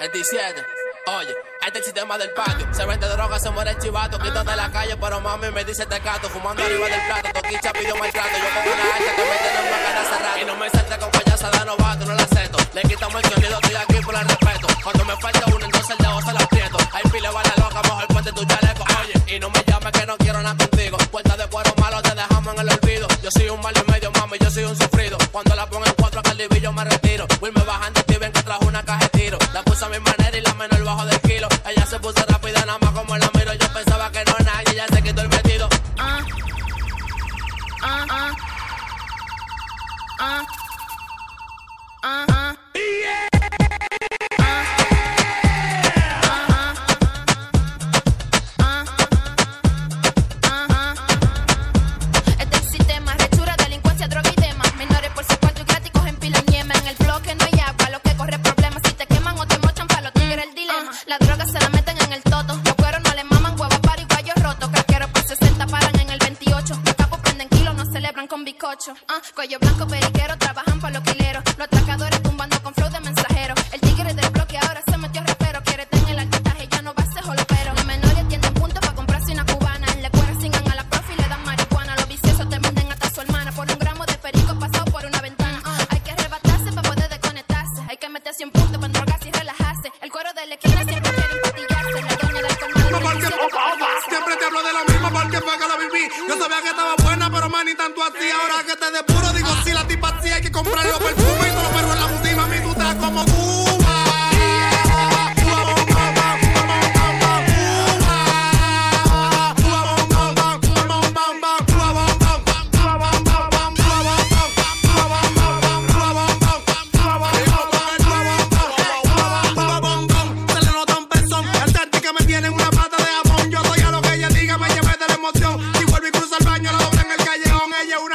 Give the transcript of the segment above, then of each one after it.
27. Oye, este es el sistema del patio. Se vende droga, se muere el chivato. Quito de la calle, pero mami me dice tecato. Fumando arriba del plato, toquicha pidió maltrato. Yo como una hacha que me tiene en bacana cerrada. Y no me salte con payasada novato, no la acepto. Le quitamos el sonido, estoy aquí por el respeto. Cuando me falta uno, entonces el dedo se lo aprieto. Ahí pile vale loca, mejor ponte tu chaleco. Oye, y no me llames que no quiero nada contigo. Puerta de cuero malo, te dejamos en el olvido. Yo soy un mal y medio, mami, yo soy un sufrido. Cuando la pongo en cuatro, que me retiro. Will me bajando, y ven que trajo una caja de tiro. La puse a mi manera y la menor bajo del kilo. Ella se puso rápida, nada más como la miro. Yo pensaba que no era nadie, ella se quitó el vestido. Uh, uh, uh.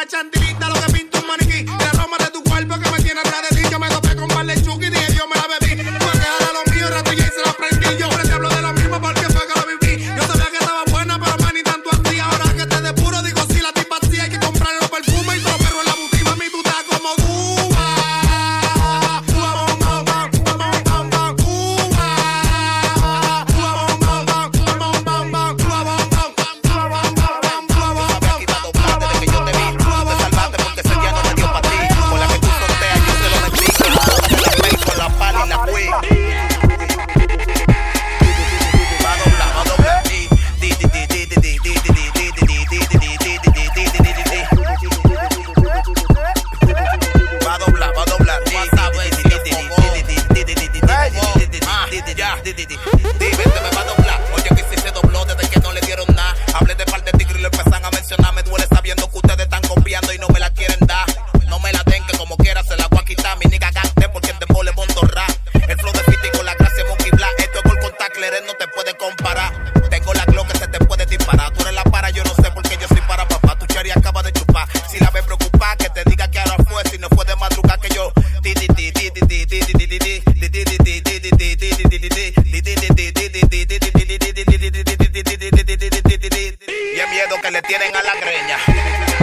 chandelier. que le tienen a la greña.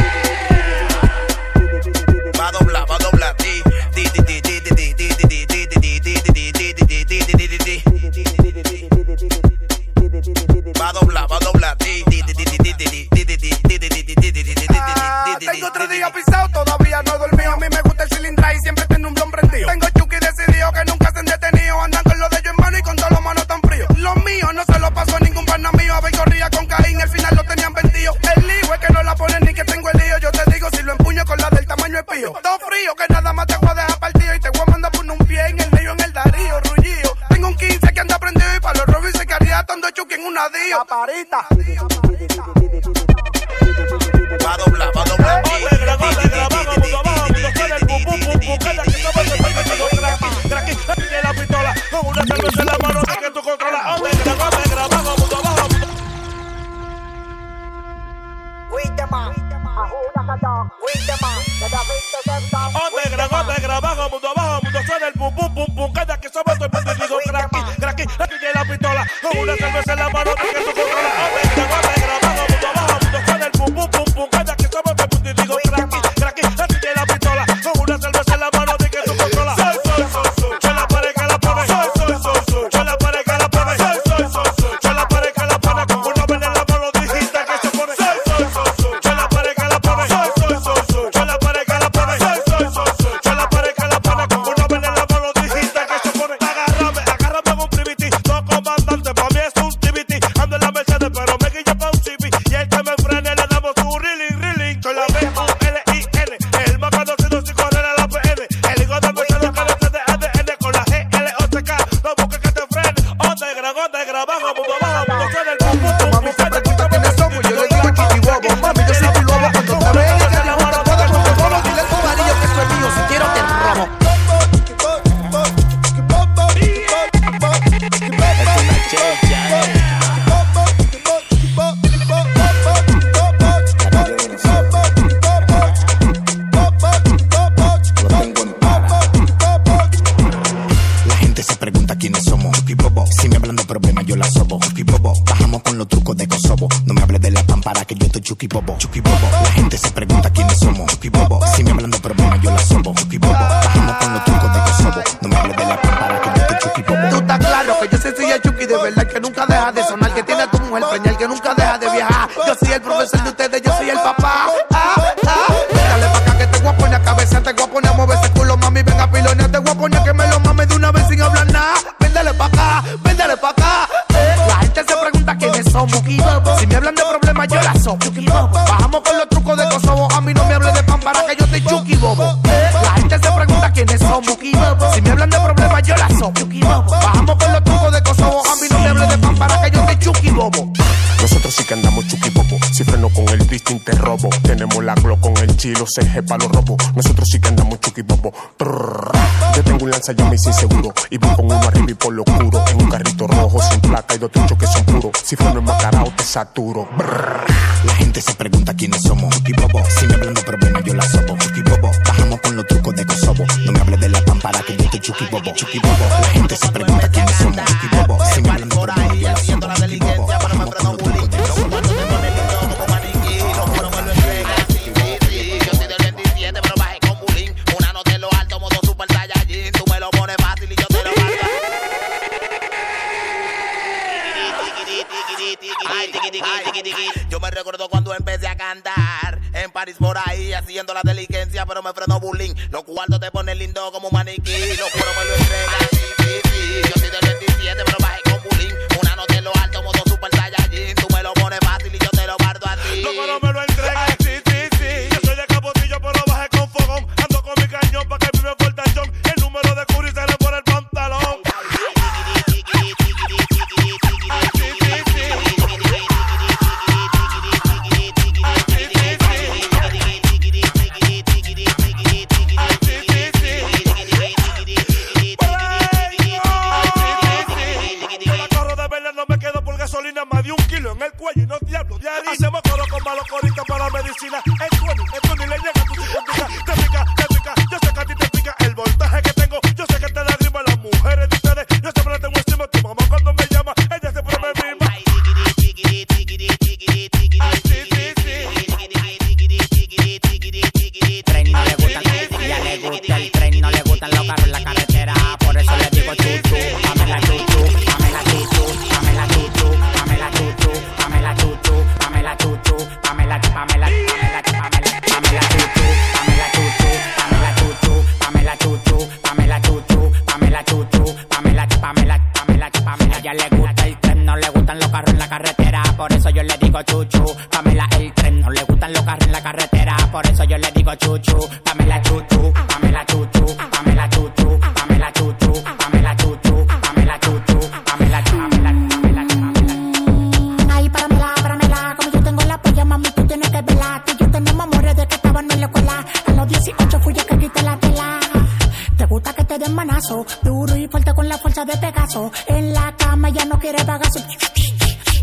una día. Va a doblar, va a doblar. la pistola con una cerveza abajo, mundo abajo, el pum pum pum Una cerveza en la mano, que. Nada. Véndale pa' acá, véndale pa' acá. Eh, La gente se pregunta quiénes somos. Si me hablan de problemas, yo la soy. Bajamos con los trucos de Kosovo, a mí no me hable de pan para que yo te chuki bobo. Eh, La gente se pregunta quiénes somos. Si me hablan de problemas, yo la soy. Bajamos con los trucos de Kosovo, a mí no me hable de pan para que yo te chuki bobo. Nosotros sí que andamos chuki bobo. Si freno con el distinct te robo. Tenemos la glo con el chilo, CG pa' los robos. Nosotros sí que andamos chuki bobo. Trrr. Yo tengo un lanza y voy con uno arriba y por lo oscuro. En un carrito rojo sin placa y dos truchos que son puros. Si freno en macarao te saturo. Brrr. La gente se pregunta quiénes somos. Bobo. Si me hablan de problemas, yo la sopo. Bobo. Bajamos con los trucos de Kosovo. No me hables de la pámpara que yo estoy chuki bobo. Chucky bobo. La gente se pregunta quiénes somos. Por ahí haciendo la diligencia, pero me frenó bullying. Los cuartos te ponen lindo como un gusta el tren, 18 fui yo que quité la tela. Te gusta que te den manazo, duro y fuerte con la fuerza de Pegaso. En la cama ya no quiere bagazo.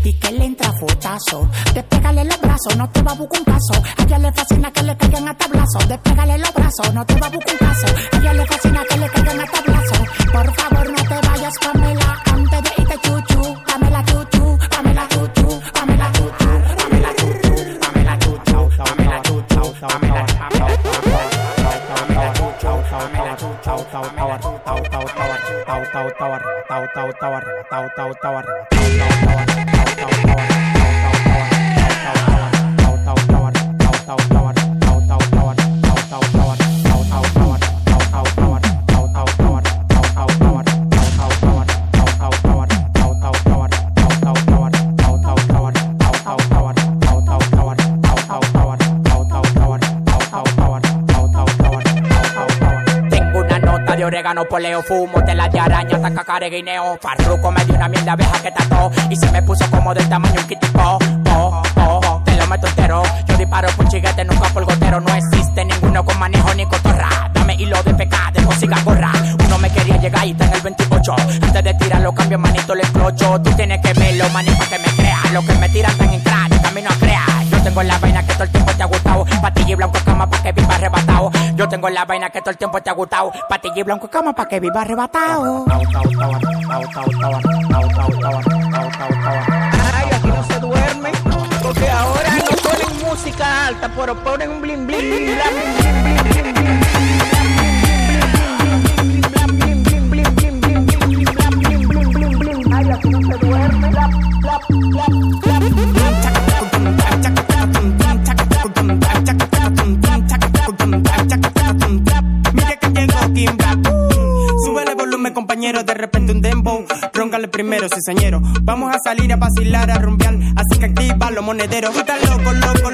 Y que le entra fotazo. Despégale los brazos, no te va a buscar un caso. A ella le fascina que le caigan a tablazo. Despégale los brazos, no te va a buscar un caso. A ella le fascina que le caigan a tablazo. Por favor, no te vayas, Pamela. Antes de irte chuchu, dame la chuchu, arrebatado, estaba arrebatado, estaba arrebatado, estaba arrebatado, estaba arrebatado, estaba arrebatado, estaba arrebatado. Orégano, poleo, fumo, tela de araña, hasta cacare, guineo. Farruco me dio una miel de abeja que tató y se me puso como del tamaño un kitipo. Oh, oh, te lo meto entero. Yo disparo por chiguete, nunca por gotero. No existe ninguno con manejo ni cotorra. Dame hilo de pecado, de consiga gorra. Uno me quería llegar y está en el 28. Antes de tirarlo, cambio manito, le explocho. Tú tienes que verlo, manito, que me crea. Lo que me tiran tan en crack, tengo la vaina que todo el tiempo te ha gustado. Patilla blanco cama pa' que viva arrebatado. Yo tengo la vaina que todo el tiempo te ha gustado. Patilla y blanco cama pa' que viva arrebatado. Ay, aquí no se duerme. Porque ahora no ponen música alta, pero ponen un bling bling bling bling bling bling bling. Aquí no se duerme. póngale primero, cizañero. Vamos a salir a vacilar, a rumbear, así que activa los monederos. Tú estás loco, loco,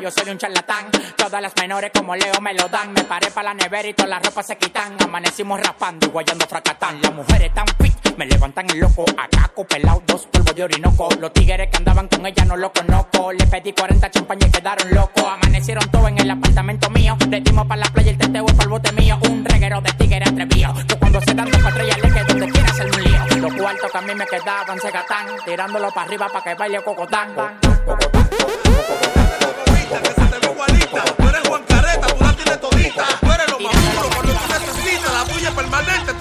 yo soy un charlatán. Todas las menores como Leo me lo dan. Me paré para la nevera y todas las ropas se quitan. Amanecimos rapando y guayando fracatán. Las mujeres tan fit, me levantan el loco. Ataco, pelado, dos polvos de orinoco. Los tigres que andaban con ella no lo conozco. Le pedí 40 champañas y quedaron locos. Amanecieron todo en el apartamento mío. Le dimos para la playa y el teteo es el bote mío. Un reguero de tigres atrevido. Que cuando se dan dos estrellas le que donde quiera hacer un lío. Los cuartos que a mí me quedaban se. Tirándolo para arriba para que baile cocotán eres Juan tú todita. Lo necesitas. La permanente.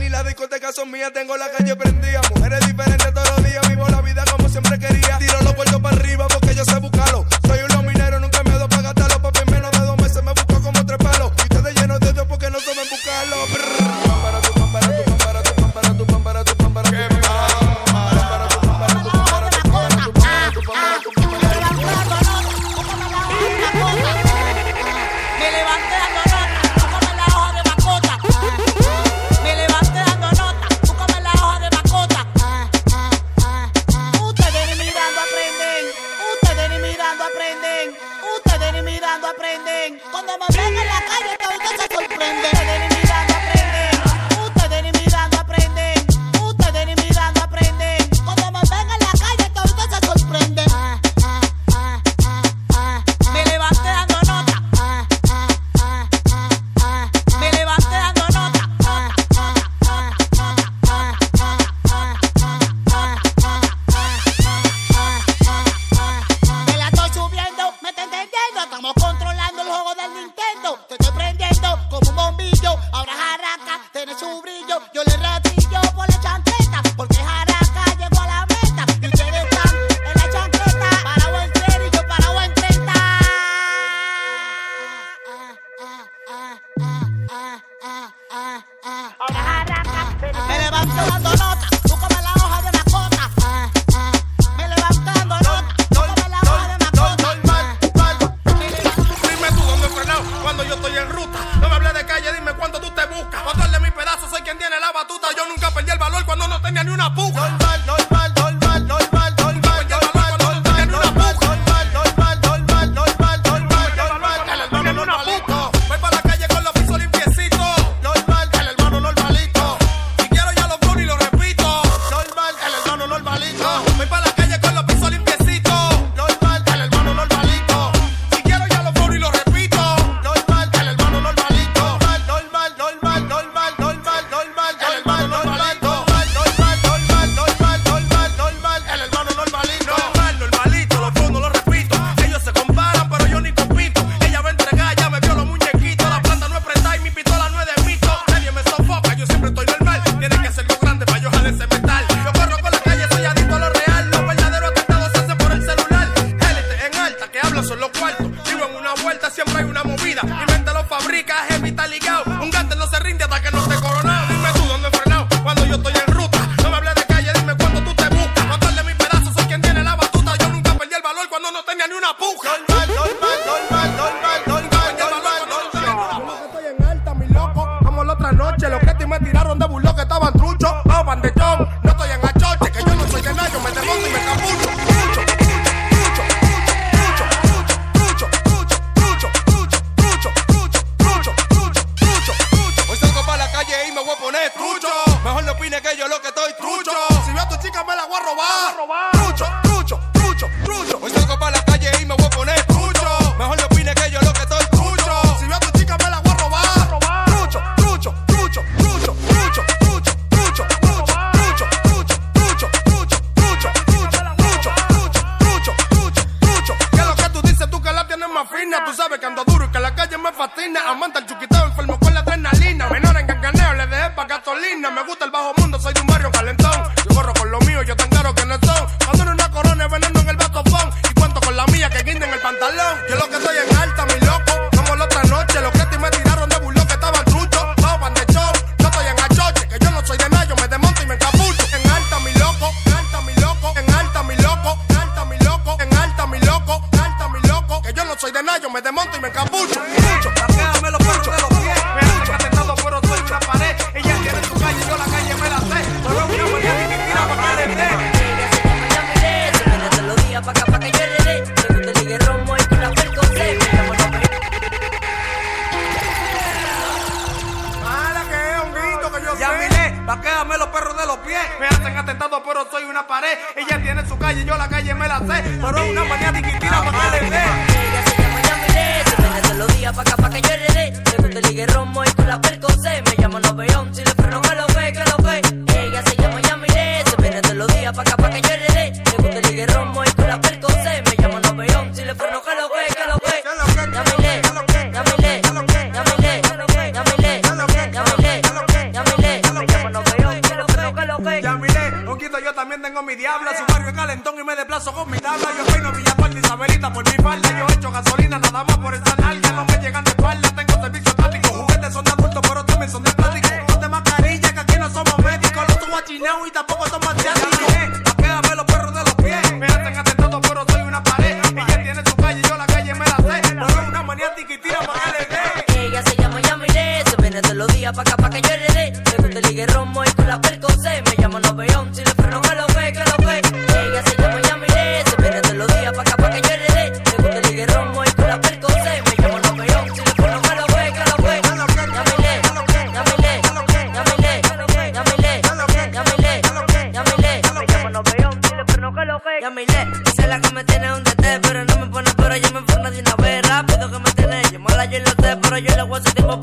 ni la discoteca son mías, tengo la calle prendida. Mujeres diferentes todos los días, vivo la vida como siempre quería. Tiro los puertos para arriba porque I'm fina, tú sabes que ando duro y que la calle me fascina. Amanta el chuquito Ella tiene su calle, yo la calle me la sé. Pero una maniática y para que le dé. Ella se llama Yamile, se prende todos los días pa' acá pa' que yo heredé. De repente ligue romo y con la percocé. Me llaman la Beyoncé, si le freno que lo ve, que lo ve. Ella se llama Yamile, se prende todos los días pa' acá pa' que yo pirata. Yo soy novilla de Isabelita por mi falda. Yo he hecho gasolina nada más por esta ya a Milé, esa es la que me tiene un DT. Pero no me pone, pero yo me enfermo de una vez. Rápido que me tiene. Yo mala yo lo sé, pero yo le voy a hacer tiempo